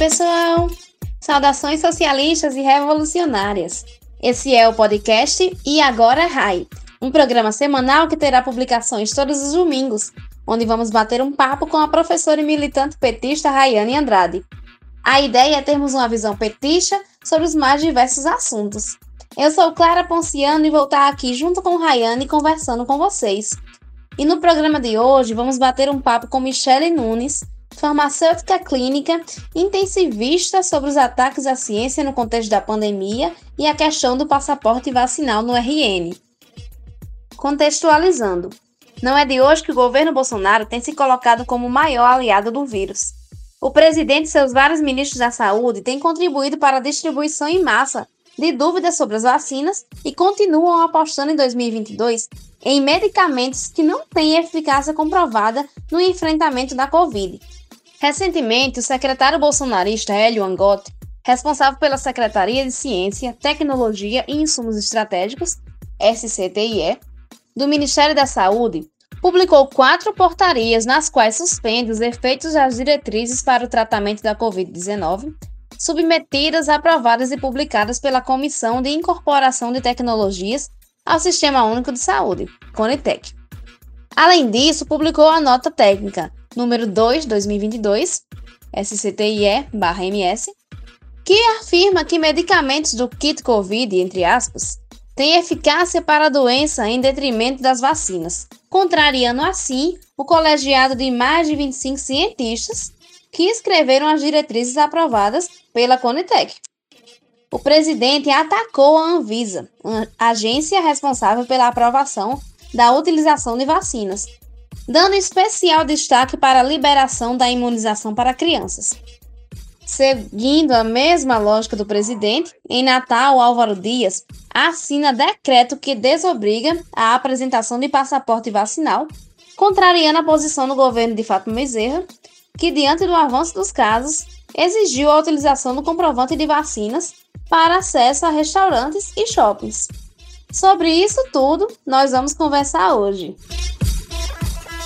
pessoal! Saudações socialistas e revolucionárias. Esse é o podcast E Agora Rai, um programa semanal que terá publicações todos os domingos, onde vamos bater um papo com a professora e militante petista Rayane Andrade. A ideia é termos uma visão petista sobre os mais diversos assuntos. Eu sou Clara Ponciano e vou estar aqui junto com Rayane conversando com vocês. E no programa de hoje vamos bater um papo com Michele Nunes, farmacêutica clínica, intensivista sobre os ataques à ciência no contexto da pandemia e a questão do passaporte vacinal no RN. Contextualizando, não é de hoje que o governo Bolsonaro tem se colocado como o maior aliado do vírus. O presidente e seus vários ministros da saúde têm contribuído para a distribuição em massa de dúvidas sobre as vacinas e continuam apostando em 2022 em medicamentos que não têm eficácia comprovada no enfrentamento da Covid. Recentemente, o secretário bolsonarista Hélio Angotti, responsável pela Secretaria de Ciência, Tecnologia e Insumos Estratégicos, SCTIE, do Ministério da Saúde, publicou quatro portarias nas quais suspende os efeitos das diretrizes para o tratamento da Covid-19 submetidas, aprovadas e publicadas pela Comissão de Incorporação de Tecnologias ao Sistema Único de Saúde, CONITEC. Além disso, publicou a nota técnica número 2, 2022, SCTIE/MS, que afirma que medicamentos do kit COVID, entre aspas, têm eficácia para a doença em detrimento das vacinas, contrariando assim o colegiado de mais de 25 cientistas que escreveram as diretrizes aprovadas pela Conitec. O presidente atacou a Anvisa, agência responsável pela aprovação da utilização de vacinas, dando especial destaque para a liberação da imunização para crianças. Seguindo a mesma lógica do presidente, em Natal, Álvaro Dias assina decreto que desobriga a apresentação de passaporte vacinal, contrariando a posição do governo de Fátima Bezerra, que, diante do avanço dos casos, exigiu a utilização do comprovante de vacinas para acesso a restaurantes e shoppings. Sobre isso tudo, nós vamos conversar hoje.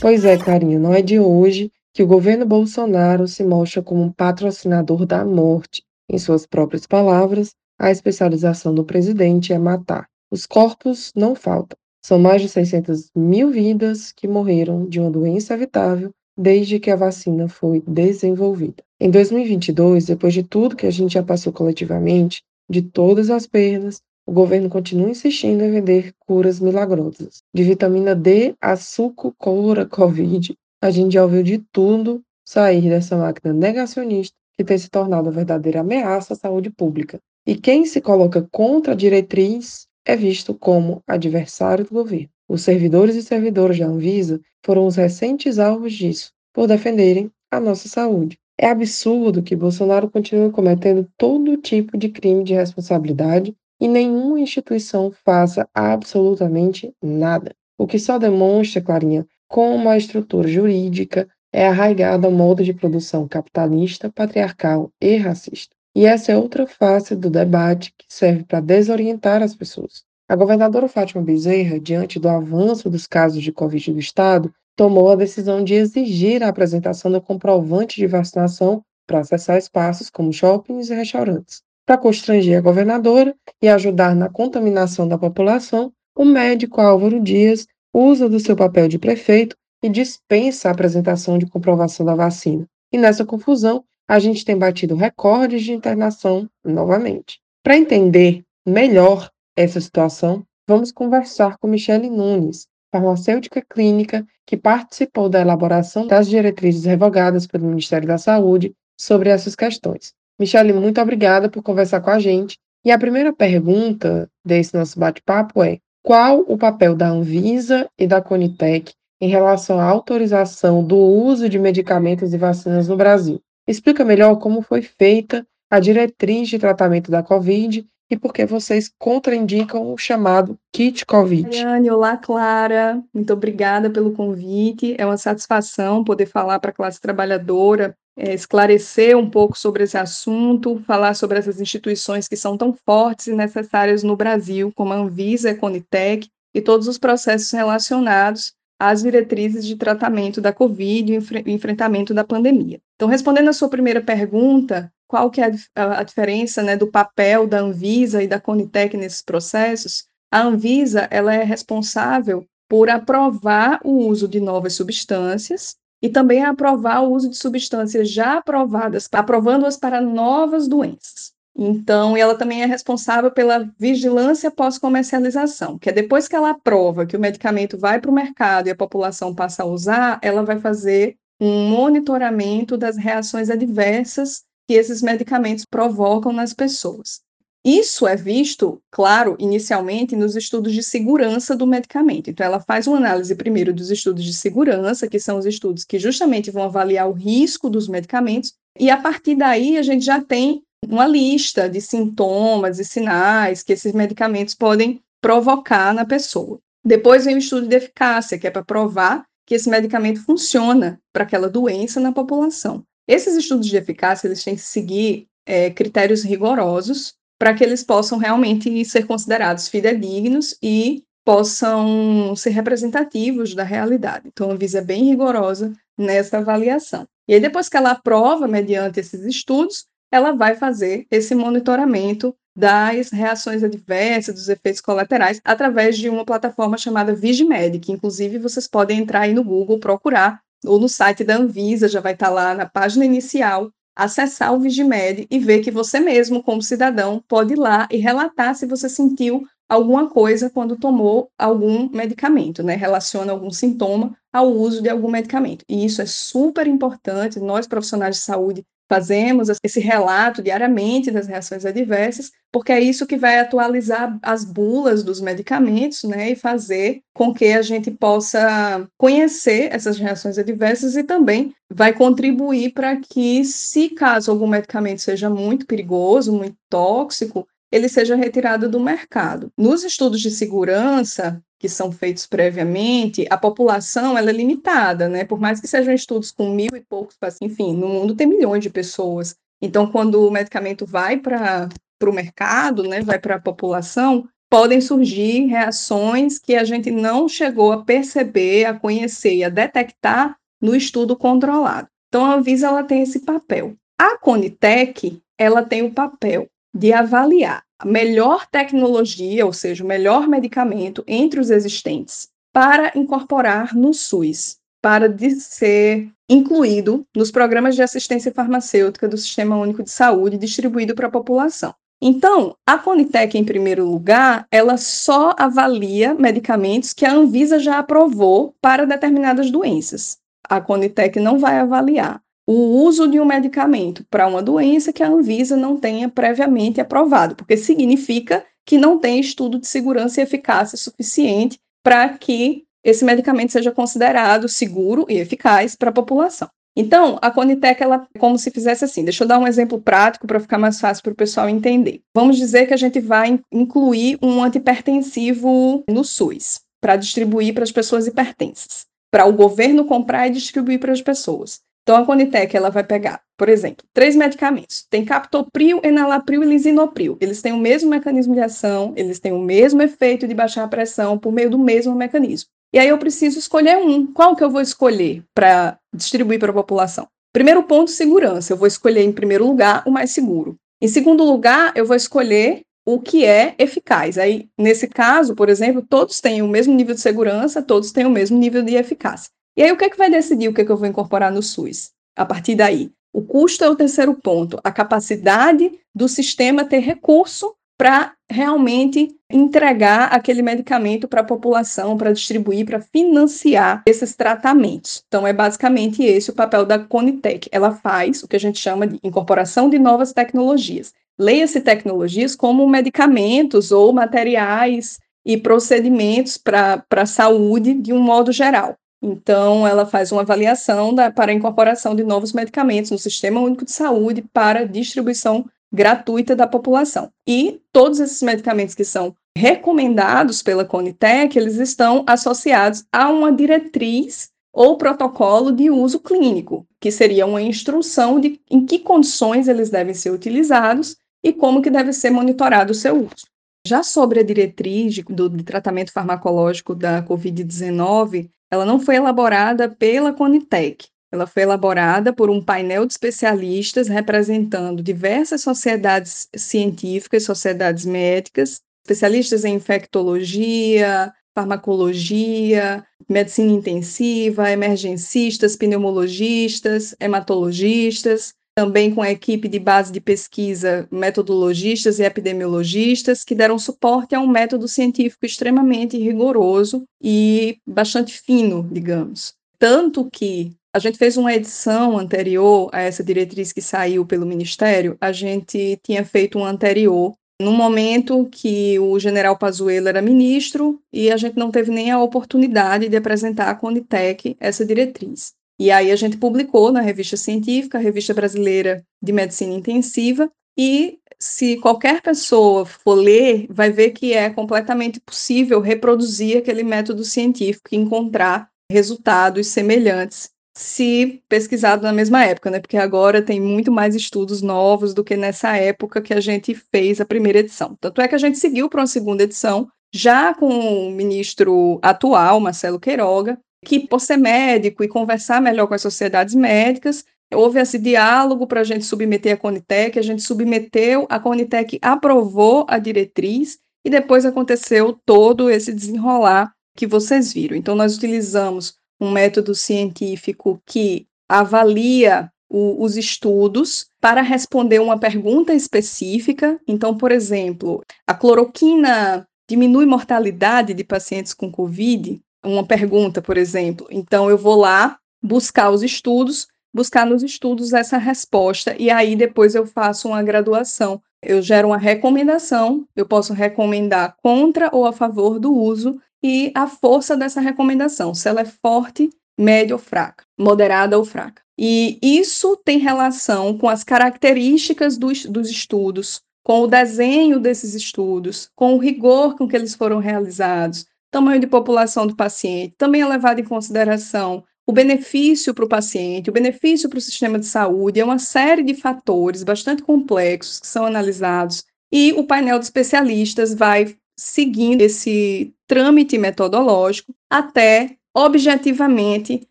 Pois é, carinha, não é de hoje que o governo Bolsonaro se mostra como um patrocinador da morte. Em suas próprias palavras, a especialização do presidente é matar. Os corpos não faltam. São mais de 600 mil vidas que morreram de uma doença evitável desde que a vacina foi desenvolvida. Em 2022, depois de tudo que a gente já passou coletivamente, de todas as perdas, o governo continua insistindo em vender curas milagrosas. De vitamina D a suco cura Covid, a gente já ouviu de tudo sair dessa máquina negacionista que tem se tornado uma verdadeira ameaça à saúde pública. E quem se coloca contra a diretriz é visto como adversário do governo. Os servidores e servidoras da Anvisa foram os recentes alvos disso, por defenderem a nossa saúde. É absurdo que Bolsonaro continue cometendo todo tipo de crime de responsabilidade e nenhuma instituição faça absolutamente nada. O que só demonstra, Clarinha, como a estrutura jurídica é arraigada ao modo de produção capitalista, patriarcal e racista. E essa é outra face do debate que serve para desorientar as pessoas. A governadora Fátima Bezerra, diante do avanço dos casos de Covid do Estado, tomou a decisão de exigir a apresentação do comprovante de vacinação para acessar espaços como shoppings e restaurantes. Para constranger a governadora e ajudar na contaminação da população, o médico Álvaro Dias usa do seu papel de prefeito e dispensa a apresentação de comprovação da vacina. E nessa confusão, a gente tem batido recordes de internação novamente. Para entender melhor essa situação, vamos conversar com Michele Nunes, farmacêutica clínica que participou da elaboração das diretrizes revogadas pelo Ministério da Saúde sobre essas questões. Michele, muito obrigada por conversar com a gente. E a primeira pergunta desse nosso bate-papo é: qual o papel da Anvisa e da Conitec em relação à autorização do uso de medicamentos e vacinas no Brasil? Explica melhor como foi feita a diretriz de tratamento da Covid e por que vocês contraindicam o chamado kit Covid. Ariane, olá Clara, muito obrigada pelo convite. É uma satisfação poder falar para a classe trabalhadora, é, esclarecer um pouco sobre esse assunto, falar sobre essas instituições que são tão fortes e necessárias no Brasil, como a Anvisa, a Conitec e todos os processos relacionados às diretrizes de tratamento da Covid e enfrentamento da pandemia. Então, respondendo à sua primeira pergunta, qual que é a, a diferença né, do papel da Anvisa e da Conitec nesses processos, a Anvisa ela é responsável por aprovar o uso de novas substâncias e também aprovar o uso de substâncias já aprovadas, aprovando-as para novas doenças. Então, ela também é responsável pela vigilância pós-comercialização, que é depois que ela aprova que o medicamento vai para o mercado e a população passa a usar, ela vai fazer um monitoramento das reações adversas que esses medicamentos provocam nas pessoas. Isso é visto, claro, inicialmente nos estudos de segurança do medicamento. Então, ela faz uma análise primeiro dos estudos de segurança, que são os estudos que justamente vão avaliar o risco dos medicamentos, e a partir daí a gente já tem uma lista de sintomas e sinais que esses medicamentos podem provocar na pessoa. Depois vem o estudo de eficácia, que é para provar que esse medicamento funciona para aquela doença na população. Esses estudos de eficácia eles têm que seguir é, critérios rigorosos para que eles possam realmente ser considerados fidedignos e possam ser representativos da realidade. Então, a Anvisa é bem rigorosa nessa avaliação. E aí, depois que ela aprova, mediante esses estudos, ela vai fazer esse monitoramento das reações adversas, dos efeitos colaterais, através de uma plataforma chamada Vigimed, que inclusive vocês podem entrar aí no Google, procurar, ou no site da Anvisa, já vai estar lá na página inicial, acessar o Vigimed e ver que você mesmo, como cidadão, pode ir lá e relatar se você sentiu alguma coisa quando tomou algum medicamento, né? Relaciona algum sintoma ao uso de algum medicamento. E isso é super importante, nós profissionais de saúde fazemos esse relato diariamente das reações adversas, porque é isso que vai atualizar as bulas dos medicamentos, né, e fazer com que a gente possa conhecer essas reações adversas e também vai contribuir para que, se caso algum medicamento seja muito perigoso, muito tóxico, ele seja retirado do mercado. Nos estudos de segurança, que são feitos previamente, a população ela é limitada, né? Por mais que sejam estudos com mil e poucos, enfim, no mundo tem milhões de pessoas. Então, quando o medicamento vai para o mercado, né, vai para a população, podem surgir reações que a gente não chegou a perceber, a conhecer e a detectar no estudo controlado. Então, a Anvisa ela tem esse papel. A Conitec ela tem o papel de avaliar melhor tecnologia, ou seja, o melhor medicamento entre os existentes, para incorporar no SUS, para ser incluído nos programas de assistência farmacêutica do Sistema Único de Saúde distribuído para a população. Então, a Conitec, em primeiro lugar, ela só avalia medicamentos que a Anvisa já aprovou para determinadas doenças. A Conitec não vai avaliar o uso de um medicamento para uma doença que a Anvisa não tenha previamente aprovado, porque significa que não tem estudo de segurança e eficácia suficiente para que esse medicamento seja considerado seguro e eficaz para a população. Então, a Conitec, ela é como se fizesse assim. Deixa eu dar um exemplo prático para ficar mais fácil para o pessoal entender. Vamos dizer que a gente vai incluir um antipertensivo no SUS para distribuir para as pessoas hipertensas, para o governo comprar e distribuir para as pessoas. Então, a Conitec ela vai pegar, por exemplo, três medicamentos. Tem captopril, enalapril e lisinopril. Eles têm o mesmo mecanismo de ação, eles têm o mesmo efeito de baixar a pressão por meio do mesmo mecanismo. E aí eu preciso escolher um. Qual que eu vou escolher para distribuir para a população? Primeiro ponto, segurança. Eu vou escolher, em primeiro lugar, o mais seguro. Em segundo lugar, eu vou escolher o que é eficaz. Aí, nesse caso, por exemplo, todos têm o mesmo nível de segurança, todos têm o mesmo nível de eficácia. E aí, o que é que vai decidir o que, é que eu vou incorporar no SUS? A partir daí, o custo é o terceiro ponto, a capacidade do sistema ter recurso para realmente entregar aquele medicamento para a população, para distribuir, para financiar esses tratamentos. Então, é basicamente esse o papel da Conitec. Ela faz o que a gente chama de incorporação de novas tecnologias. Leia-se tecnologias como medicamentos ou materiais e procedimentos para a saúde de um modo geral. Então, ela faz uma avaliação da, para a incorporação de novos medicamentos no Sistema Único de Saúde para distribuição gratuita da população. E todos esses medicamentos que são recomendados pela Conitec, eles estão associados a uma diretriz ou protocolo de uso clínico, que seria uma instrução de em que condições eles devem ser utilizados e como que deve ser monitorado o seu uso. Já sobre a diretriz de, do, de tratamento farmacológico da COVID-19, ela não foi elaborada pela Conitec, Ela foi elaborada por um painel de especialistas representando diversas sociedades científicas, sociedades médicas, especialistas em infectologia, farmacologia, medicina intensiva, emergencistas, pneumologistas, hematologistas, também com a equipe de base de pesquisa, metodologistas e epidemiologistas, que deram suporte a um método científico extremamente rigoroso e bastante fino, digamos. Tanto que a gente fez uma edição anterior a essa diretriz que saiu pelo Ministério, a gente tinha feito uma anterior no momento que o general Pazuello era ministro e a gente não teve nem a oportunidade de apresentar à Conitec essa diretriz. E aí a gente publicou na revista científica, Revista Brasileira de Medicina Intensiva, e se qualquer pessoa for ler, vai ver que é completamente possível reproduzir aquele método científico e encontrar resultados semelhantes se pesquisado na mesma época, né? Porque agora tem muito mais estudos novos do que nessa época que a gente fez a primeira edição. Tanto é que a gente seguiu para uma segunda edição, já com o ministro atual, Marcelo Queiroga, que, por ser médico e conversar melhor com as sociedades médicas, houve esse diálogo para a gente submeter a Conitec, a gente submeteu, a Conitec aprovou a diretriz e depois aconteceu todo esse desenrolar que vocês viram. Então, nós utilizamos um método científico que avalia o, os estudos para responder uma pergunta específica. Então, por exemplo, a cloroquina diminui mortalidade de pacientes com Covid? Uma pergunta, por exemplo. Então, eu vou lá buscar os estudos, buscar nos estudos essa resposta, e aí depois eu faço uma graduação. Eu gero uma recomendação, eu posso recomendar contra ou a favor do uso e a força dessa recomendação, se ela é forte, média ou fraca, moderada ou fraca. E isso tem relação com as características dos, dos estudos, com o desenho desses estudos, com o rigor com que eles foram realizados, tamanho de população do paciente, também é levado em consideração o benefício para o paciente, o benefício para o sistema de saúde, é uma série de fatores bastante complexos que são analisados e o painel de especialistas vai seguindo esse trâmite metodológico até objetivamente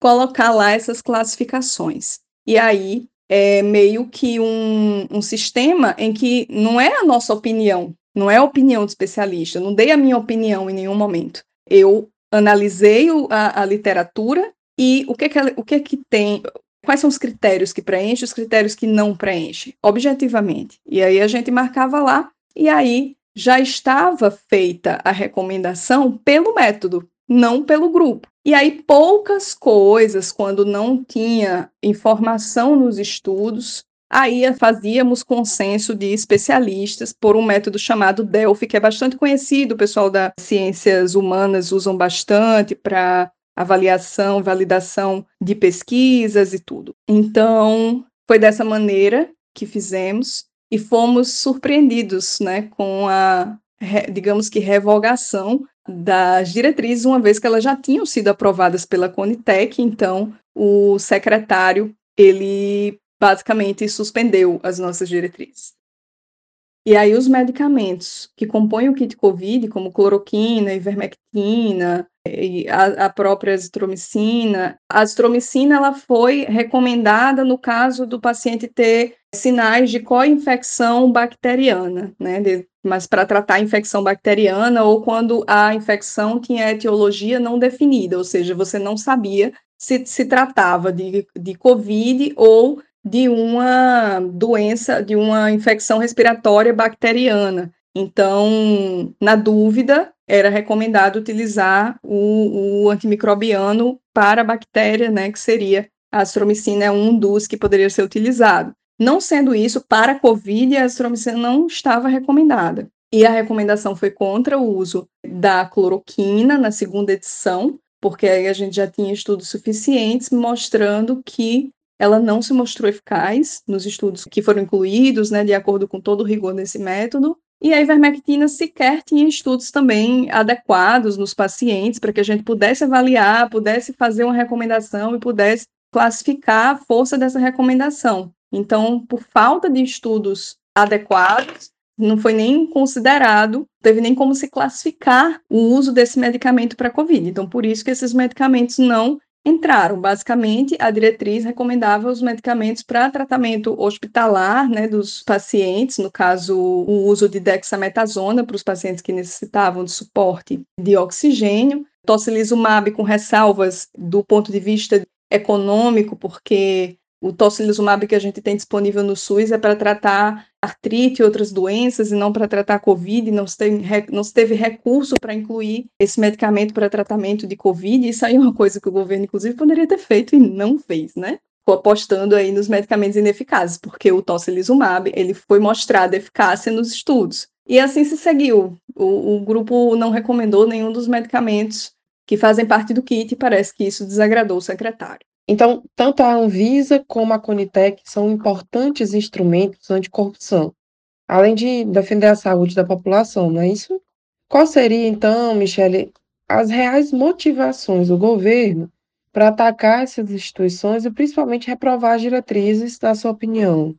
colocar lá essas classificações. E aí é meio que um, um sistema em que não é a nossa opinião, não é opinião do especialista, não dei a minha opinião em nenhum momento. Eu analisei a, a literatura e o que, que, o que que tem, quais são os critérios que preenche, os critérios que não preenche, objetivamente. E aí a gente marcava lá, e aí já estava feita a recomendação pelo método, não pelo grupo. E aí, poucas coisas, quando não tinha informação nos estudos, aí fazíamos consenso de especialistas por um método chamado Delphi, que é bastante conhecido, o pessoal das ciências humanas usam bastante para avaliação, validação de pesquisas e tudo. Então, foi dessa maneira que fizemos e fomos surpreendidos né, com a, digamos que, revogação das diretrizes, uma vez que elas já tinham sido aprovadas pela Conitec, então o secretário, ele basicamente suspendeu as nossas diretrizes. E aí os medicamentos que compõem o kit COVID, como cloroquina, ivermectina, e a, a, própria azitromicina. A azitromicina ela foi recomendada no caso do paciente ter sinais de co-infecção bacteriana, né? De, mas para tratar a infecção bacteriana ou quando a infecção tinha etiologia não definida, ou seja, você não sabia se se tratava de, de COVID ou de uma doença, de uma infecção respiratória bacteriana. Então, na dúvida, era recomendado utilizar o, o antimicrobiano para a bactéria, né, que seria a astromicina é um dos que poderia ser utilizado. Não sendo isso, para a COVID, a astromicina não estava recomendada. E a recomendação foi contra o uso da cloroquina na segunda edição, porque aí a gente já tinha estudos suficientes mostrando que ela não se mostrou eficaz nos estudos que foram incluídos, né, de acordo com todo o rigor desse método. E a ivermectina sequer tinha estudos também adequados nos pacientes para que a gente pudesse avaliar, pudesse fazer uma recomendação e pudesse classificar a força dessa recomendação. Então, por falta de estudos adequados, não foi nem considerado, teve nem como se classificar o uso desse medicamento para COVID. Então, por isso que esses medicamentos não entraram. Basicamente, a diretriz recomendava os medicamentos para tratamento hospitalar né, dos pacientes, no caso, o uso de dexametasona para os pacientes que necessitavam de suporte de oxigênio, tocilizumab com ressalvas do ponto de vista econômico, porque o tocilizumab que a gente tem disponível no SUS é para tratar artrite e outras doenças e não para tratar Covid, não se, teve, não se teve recurso para incluir esse medicamento para tratamento de Covid, isso aí é uma coisa que o governo, inclusive, poderia ter feito e não fez, né? Ficou apostando aí nos medicamentos ineficazes, porque o tocilizumab, ele foi mostrado eficácia nos estudos. E assim se seguiu. O, o grupo não recomendou nenhum dos medicamentos que fazem parte do kit e parece que isso desagradou o secretário. Então, tanto a Anvisa como a Conitec são importantes instrumentos anticorrupção, além de defender a saúde da população, não é isso? Qual seria, então, Michele, as reais motivações do governo para atacar essas instituições e principalmente reprovar as diretrizes, na sua opinião?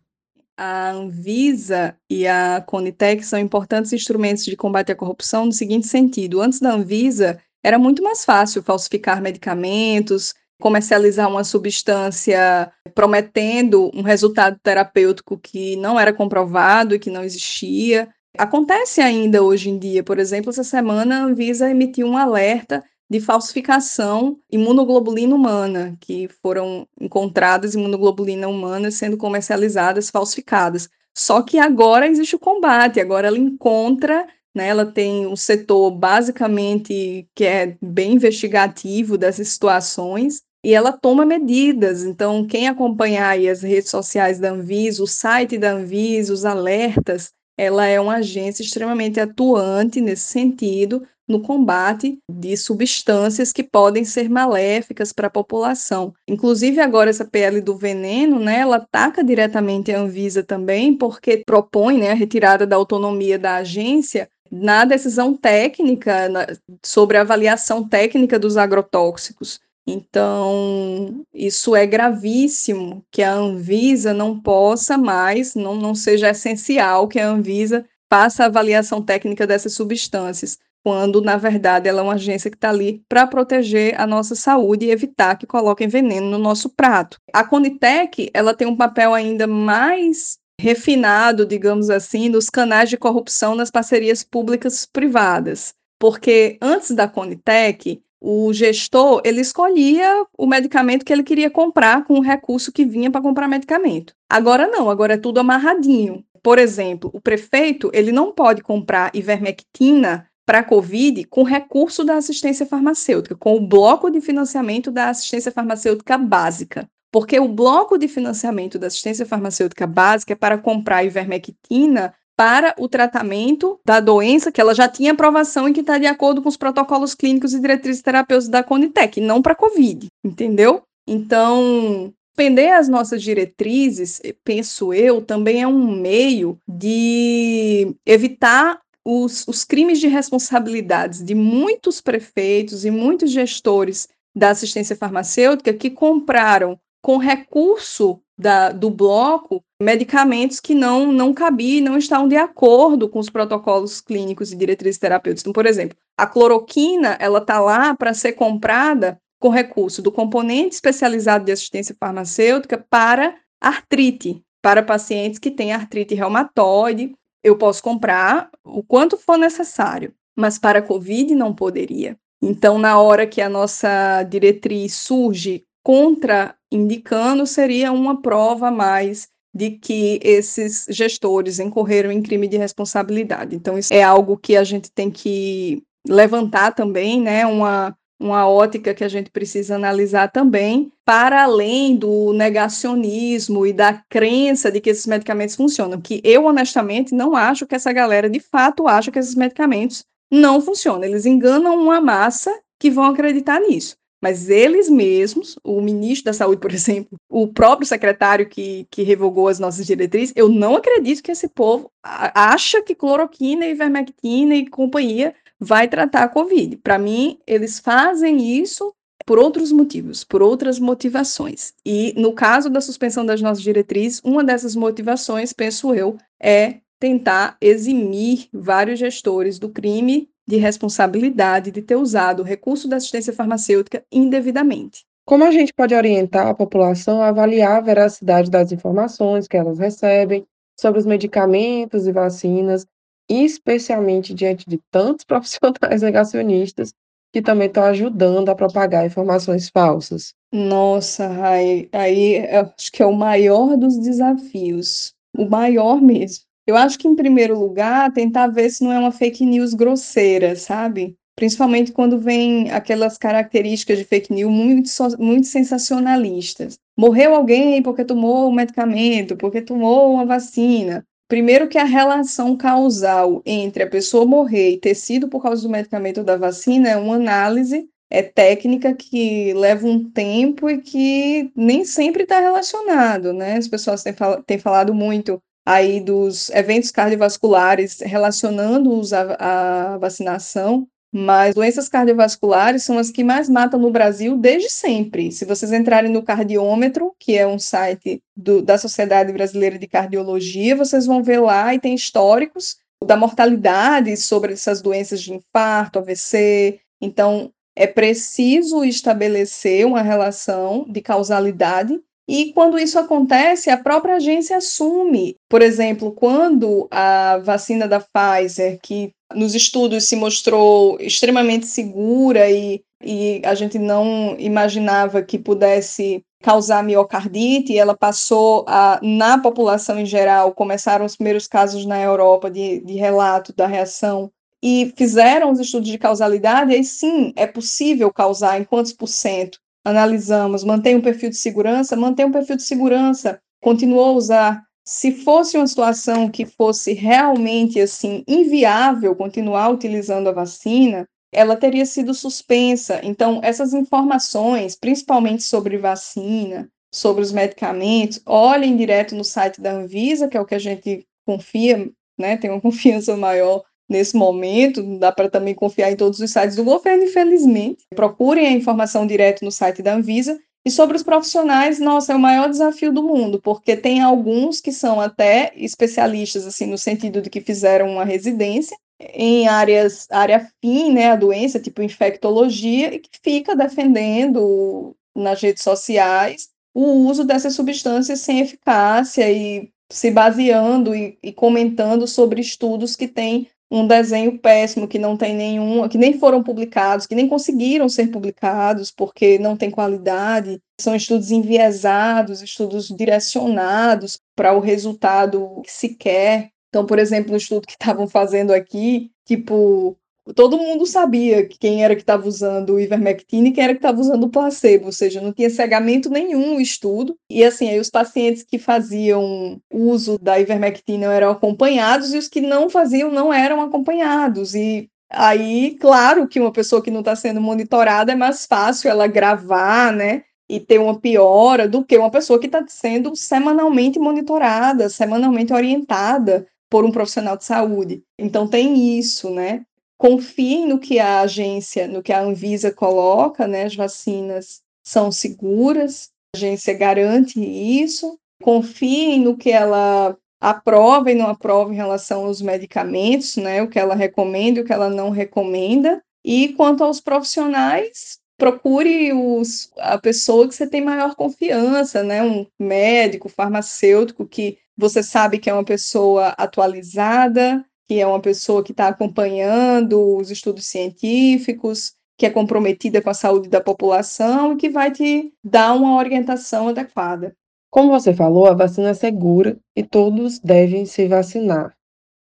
A Anvisa e a Conitec são importantes instrumentos de combate à corrupção no seguinte sentido: antes da Anvisa, era muito mais fácil falsificar medicamentos, comercializar uma substância prometendo um resultado terapêutico que não era comprovado e que não existia. Acontece ainda hoje em dia, por exemplo, essa semana a Anvisa emitiu um alerta de falsificação imunoglobulina humana, que foram encontradas imunoglobulina humana sendo comercializadas falsificadas. Só que agora existe o combate, agora ela encontra, né, ela tem um setor basicamente que é bem investigativo dessas situações, e ela toma medidas. Então, quem acompanhar as redes sociais da Anvisa, o site da Anvisa, os alertas, ela é uma agência extremamente atuante nesse sentido, no combate de substâncias que podem ser maléficas para a população. Inclusive, agora essa PL do veneno, né, ela ataca diretamente a Anvisa também, porque propõe né, a retirada da autonomia da agência na decisão técnica, na, sobre a avaliação técnica dos agrotóxicos. Então, isso é gravíssimo que a Anvisa não possa mais, não, não seja essencial que a Anvisa faça a avaliação técnica dessas substâncias, quando, na verdade, ela é uma agência que está ali para proteger a nossa saúde e evitar que coloquem veneno no nosso prato. A Conitec, ela tem um papel ainda mais refinado, digamos assim, nos canais de corrupção nas parcerias públicas privadas. Porque antes da Conitec, o gestor ele escolhia o medicamento que ele queria comprar com o recurso que vinha para comprar medicamento. Agora não, agora é tudo amarradinho. Por exemplo, o prefeito ele não pode comprar ivermectina para COVID com recurso da assistência farmacêutica, com o bloco de financiamento da assistência farmacêutica básica. Porque o bloco de financiamento da assistência farmacêutica básica é para comprar ivermectina para o tratamento da doença que ela já tinha aprovação e que está de acordo com os protocolos clínicos e diretrizes terapêuticas da Conitec, não para COVID, entendeu? Então, suspender as nossas diretrizes, penso eu, também é um meio de evitar os, os crimes de responsabilidades de muitos prefeitos e muitos gestores da assistência farmacêutica que compraram com recurso da, do bloco medicamentos que não, não cabiam, não estavam de acordo com os protocolos clínicos e diretrizes terapêuticas. Então, por exemplo, a cloroquina, ela está lá para ser comprada com recurso do componente especializado de assistência farmacêutica para artrite, para pacientes que têm artrite reumatoide. Eu posso comprar o quanto for necessário, mas para COVID não poderia. Então, na hora que a nossa diretriz surge contra indicando seria uma prova a mais de que esses gestores incorreram em crime de responsabilidade. Então, isso é algo que a gente tem que levantar também, né? Uma, uma ótica que a gente precisa analisar também, para além do negacionismo e da crença de que esses medicamentos funcionam. Que eu, honestamente, não acho que essa galera de fato acha que esses medicamentos não funcionam. Eles enganam uma massa que vão acreditar nisso mas eles mesmos, o ministro da Saúde, por exemplo, o próprio secretário que, que revogou as nossas diretrizes, eu não acredito que esse povo acha que cloroquina, ivermectina e companhia vai tratar a Covid. Para mim, eles fazem isso por outros motivos, por outras motivações. E no caso da suspensão das nossas diretrizes, uma dessas motivações, penso eu, é tentar eximir vários gestores do crime de responsabilidade de ter usado o recurso da assistência farmacêutica indevidamente. Como a gente pode orientar a população a avaliar a veracidade das informações que elas recebem sobre os medicamentos e vacinas, especialmente diante de tantos profissionais negacionistas que também estão ajudando a propagar informações falsas? Nossa, Rai, aí acho que é o maior dos desafios, o maior mesmo. Eu acho que, em primeiro lugar, tentar ver se não é uma fake news grosseira, sabe? Principalmente quando vem aquelas características de fake news muito, muito sensacionalistas. Morreu alguém porque tomou um medicamento, porque tomou uma vacina. Primeiro que a relação causal entre a pessoa morrer e ter sido por causa do medicamento ou da vacina é uma análise é técnica que leva um tempo e que nem sempre está relacionado, né? As pessoas têm, fal têm falado muito aí dos eventos cardiovasculares relacionando-os à, à vacinação, mas doenças cardiovasculares são as que mais matam no Brasil desde sempre. Se vocês entrarem no Cardiômetro, que é um site do, da Sociedade Brasileira de Cardiologia, vocês vão ver lá e tem históricos da mortalidade sobre essas doenças de infarto, AVC. Então, é preciso estabelecer uma relação de causalidade e quando isso acontece, a própria agência assume. Por exemplo, quando a vacina da Pfizer, que nos estudos se mostrou extremamente segura e, e a gente não imaginava que pudesse causar miocardite, ela passou a, na população em geral, começaram os primeiros casos na Europa de, de relato da reação e fizeram os estudos de causalidade, aí sim é possível causar em quantos por cento? Analisamos, mantém um perfil de segurança, mantém um perfil de segurança, continuou a usar. Se fosse uma situação que fosse realmente assim inviável continuar utilizando a vacina, ela teria sido suspensa. Então, essas informações, principalmente sobre vacina, sobre os medicamentos, olhem direto no site da Anvisa, que é o que a gente confia, né, tem uma confiança maior nesse momento, não dá para também confiar em todos os sites do governo, infelizmente. Procurem a informação direto no site da Anvisa. E sobre os profissionais, nossa, é o maior desafio do mundo, porque tem alguns que são até especialistas, assim, no sentido de que fizeram uma residência em áreas, área fim, né, a doença, tipo infectologia, e que fica defendendo nas redes sociais o uso dessas substâncias sem eficácia e se baseando e, e comentando sobre estudos que têm um desenho péssimo que não tem nenhum, que nem foram publicados, que nem conseguiram ser publicados porque não tem qualidade. São estudos enviesados, estudos direcionados para o resultado que se quer. Então, por exemplo, no estudo que estavam fazendo aqui, tipo, todo mundo sabia quem era que estava usando o ivermectina e quem era que estava usando o placebo, ou seja, não tinha cegamento nenhum o estudo. E assim, aí os pacientes que faziam uso da ivermectina eram acompanhados e os que não faziam não eram acompanhados. E aí, claro que uma pessoa que não está sendo monitorada é mais fácil ela gravar, né? E ter uma piora do que uma pessoa que está sendo semanalmente monitorada, semanalmente orientada por um profissional de saúde. Então tem isso, né? Confiem no que a agência, no que a Anvisa coloca, né? As vacinas são seguras, a agência garante isso. Confiem no que ela aprova e não aprova em relação aos medicamentos, né? O que ela recomenda e o que ela não recomenda. E quanto aos profissionais, procure os, a pessoa que você tem maior confiança, né? Um médico, farmacêutico que você sabe que é uma pessoa atualizada, que é uma pessoa que está acompanhando os estudos científicos, que é comprometida com a saúde da população e que vai te dar uma orientação adequada. Como você falou, a vacina é segura e todos devem se vacinar.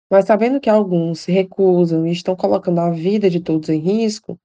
Mas sabendo que alguns se recusam e estão colocando a vida de todos em risco,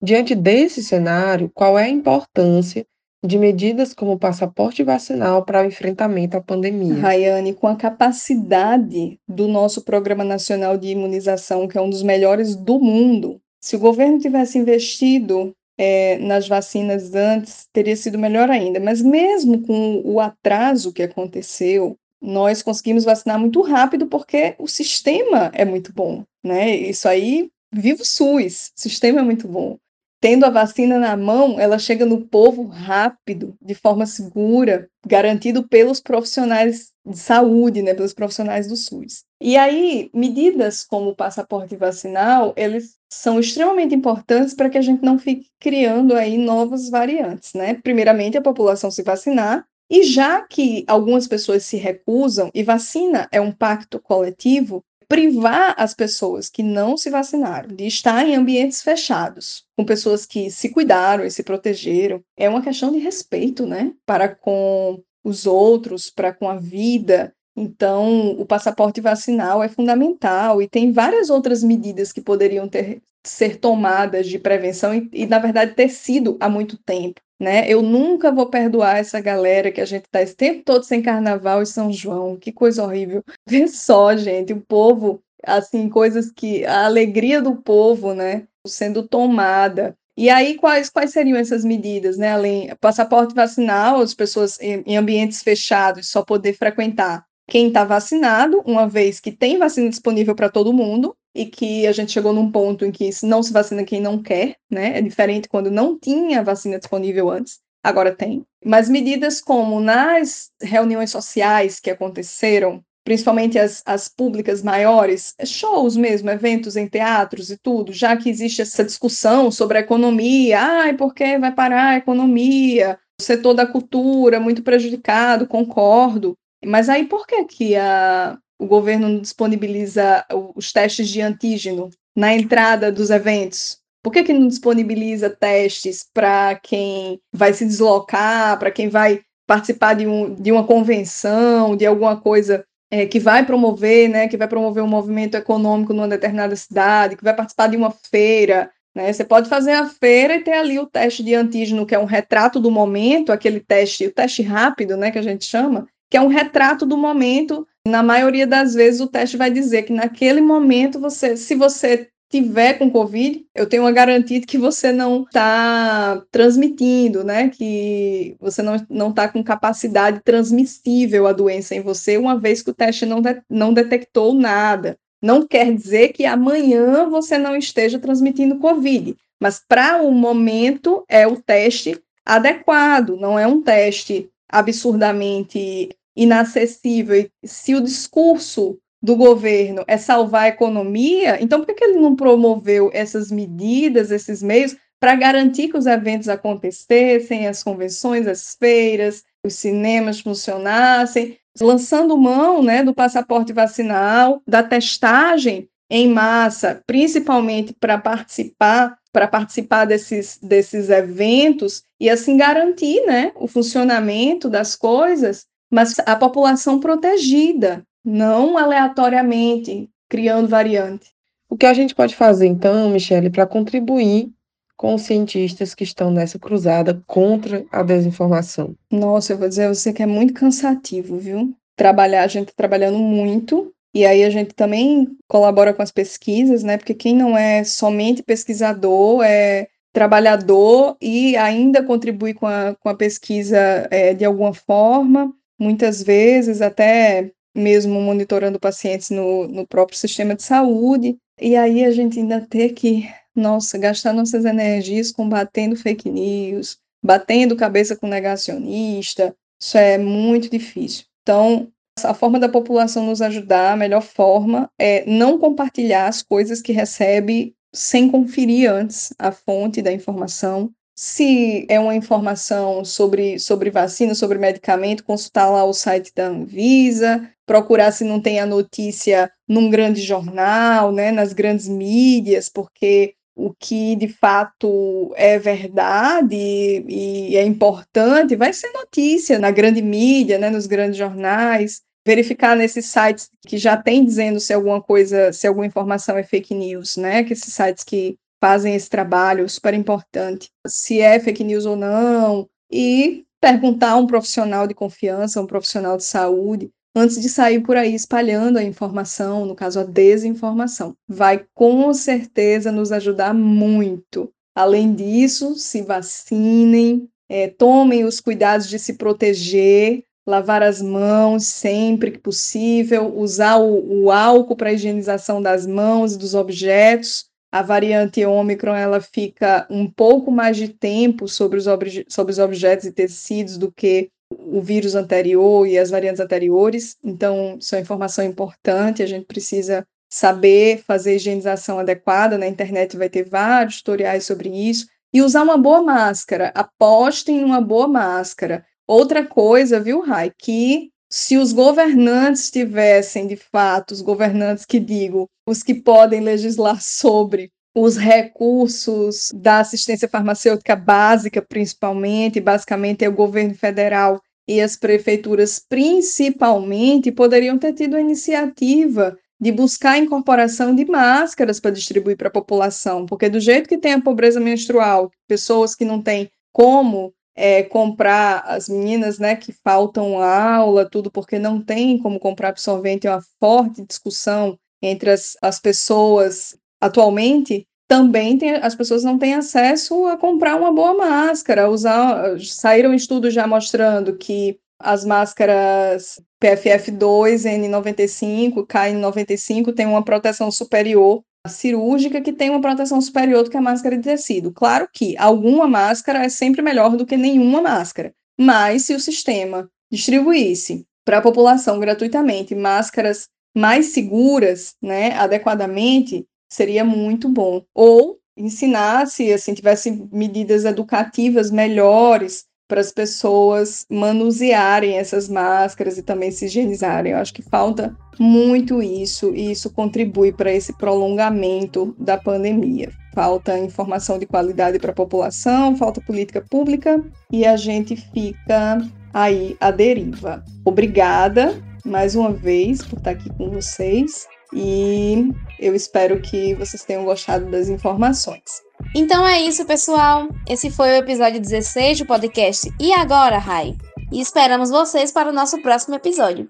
diante desse cenário, qual é a importância de medidas como o passaporte vacinal para o enfrentamento à pandemia. Rayane, com a capacidade do nosso Programa Nacional de Imunização, que é um dos melhores do mundo, se o governo tivesse investido é, nas vacinas antes, teria sido melhor ainda. Mas mesmo com o atraso que aconteceu, nós conseguimos vacinar muito rápido porque o sistema é muito bom, né? Isso aí, viva o SUS, o sistema é muito bom. Tendo a vacina na mão, ela chega no povo rápido, de forma segura, garantido pelos profissionais de saúde, né, pelos profissionais do SUS. E aí, medidas como o passaporte vacinal, eles são extremamente importantes para que a gente não fique criando aí novas variantes, né? Primeiramente, a população se vacinar, e já que algumas pessoas se recusam, e vacina é um pacto coletivo, privar as pessoas que não se vacinaram de estar em ambientes fechados, com pessoas que se cuidaram e se protegeram, é uma questão de respeito, né? Para com os outros, para com a vida. Então, o passaporte vacinal é fundamental e tem várias outras medidas que poderiam ter, ser tomadas de prevenção e, e, na verdade, ter sido há muito tempo. Né? Eu nunca vou perdoar essa galera que a gente está esse tempo todo sem carnaval e São João. Que coisa horrível. Vê só, gente, o povo, assim, coisas que. A alegria do povo, né? Sendo tomada. E aí, quais, quais seriam essas medidas, né? Além passaporte vacinal, as pessoas em, em ambientes fechados só poder frequentar quem está vacinado, uma vez que tem vacina disponível para todo mundo, e que a gente chegou num ponto em que não se vacina quem não quer, né? É diferente quando não tinha vacina disponível antes, agora tem. Mas medidas como nas reuniões sociais que aconteceram, principalmente as, as públicas maiores, shows mesmo, eventos em teatros e tudo, já que existe essa discussão sobre a economia, ai, por que vai parar a economia? O setor da cultura muito prejudicado, concordo. Mas aí por que que a, o governo disponibiliza os testes de antígeno na entrada dos eventos? Por que, que não disponibiliza testes para quem vai se deslocar, para quem vai participar de, um, de uma convenção, de alguma coisa é, que vai promover, né, que vai promover um movimento econômico numa determinada cidade, que vai participar de uma feira, né? Você pode fazer a feira e ter ali o teste de antígeno, que é um retrato do momento, aquele teste, o teste rápido, né, que a gente chama, que é um retrato do momento. Na maioria das vezes, o teste vai dizer que naquele momento, você, se você tiver com Covid, eu tenho uma garantia de que você não está transmitindo, né? Que você não está com capacidade transmissível a doença em você, uma vez que o teste não, de, não detectou nada. Não quer dizer que amanhã você não esteja transmitindo Covid, mas para o momento é o teste adequado, não é um teste absurdamente inacessível, se o discurso do governo é salvar a economia, então por que, que ele não promoveu essas medidas, esses meios, para garantir que os eventos acontecessem, as convenções, as feiras, os cinemas funcionassem, lançando mão né, do passaporte vacinal, da testagem em massa, principalmente para participar, para participar desses, desses eventos e assim garantir né, o funcionamento das coisas mas a população protegida, não aleatoriamente criando variante. O que a gente pode fazer então, Michele, para contribuir com os cientistas que estão nessa cruzada contra a desinformação? Nossa, eu vou dizer a você que é muito cansativo, viu? Trabalhar, a gente está trabalhando muito, e aí a gente também colabora com as pesquisas, né? Porque quem não é somente pesquisador é trabalhador e ainda contribui com a, com a pesquisa é, de alguma forma muitas vezes até mesmo monitorando pacientes no, no próprio sistema de saúde, e aí a gente ainda ter que, nossa, gastar nossas energias combatendo fake news, batendo cabeça com negacionista, isso é muito difícil. Então, a forma da população nos ajudar, a melhor forma é não compartilhar as coisas que recebe sem conferir antes a fonte da informação, se é uma informação sobre, sobre vacina, sobre medicamento, consultar lá o site da Anvisa, procurar se não tem a notícia num grande jornal, né, nas grandes mídias, porque o que de fato é verdade e é importante vai ser notícia na grande mídia, né, nos grandes jornais. Verificar nesses sites que já tem dizendo se alguma coisa, se alguma informação é fake news, né? Que esses sites que fazem esse trabalho super importante, se é fake news ou não, e perguntar a um profissional de confiança, um profissional de saúde, antes de sair por aí espalhando a informação, no caso a desinformação. Vai com certeza nos ajudar muito. Além disso, se vacinem, é, tomem os cuidados de se proteger, lavar as mãos sempre que possível, usar o, o álcool para higienização das mãos e dos objetos, a variante Ômicron ela fica um pouco mais de tempo sobre os, sobre os objetos e tecidos do que o vírus anterior e as variantes anteriores. Então, isso é uma informação importante, a gente precisa saber fazer higienização adequada. Na internet vai ter vários tutoriais sobre isso. E usar uma boa máscara. Apostem numa boa máscara. Outra coisa, viu, Rai, que se os governantes tivessem, de fato, os governantes que digo, os que podem legislar sobre os recursos da assistência farmacêutica básica, principalmente, basicamente é o governo federal e as prefeituras, principalmente, poderiam ter tido a iniciativa de buscar a incorporação de máscaras para distribuir para a população, porque do jeito que tem a pobreza menstrual, pessoas que não têm como é, comprar as meninas, né, que faltam aula, tudo porque não tem como comprar absorvente, é uma forte discussão entre as, as pessoas atualmente. Também tem, as pessoas não têm acesso a comprar uma boa máscara, usar. Saíram estudos já mostrando que as máscaras PFF2, N95, KN95 têm uma proteção superior cirúrgica que tem uma proteção superior do que a máscara de tecido. Claro que alguma máscara é sempre melhor do que nenhuma máscara, mas se o sistema distribuísse para a população gratuitamente máscaras mais seguras, né, adequadamente, seria muito bom. Ou ensinasse, assim, tivesse medidas educativas melhores para as pessoas manusearem essas máscaras e também se higienizarem. Eu acho que falta muito isso e isso contribui para esse prolongamento da pandemia. Falta informação de qualidade para a população, falta política pública e a gente fica aí à deriva. Obrigada mais uma vez por estar aqui com vocês e eu espero que vocês tenham gostado das informações. Então é isso, pessoal. Esse foi o episódio 16 do podcast E Agora, Rai? E esperamos vocês para o nosso próximo episódio.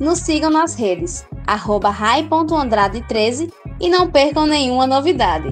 Nos sigam nas redes, rai.andrade13 e não percam nenhuma novidade.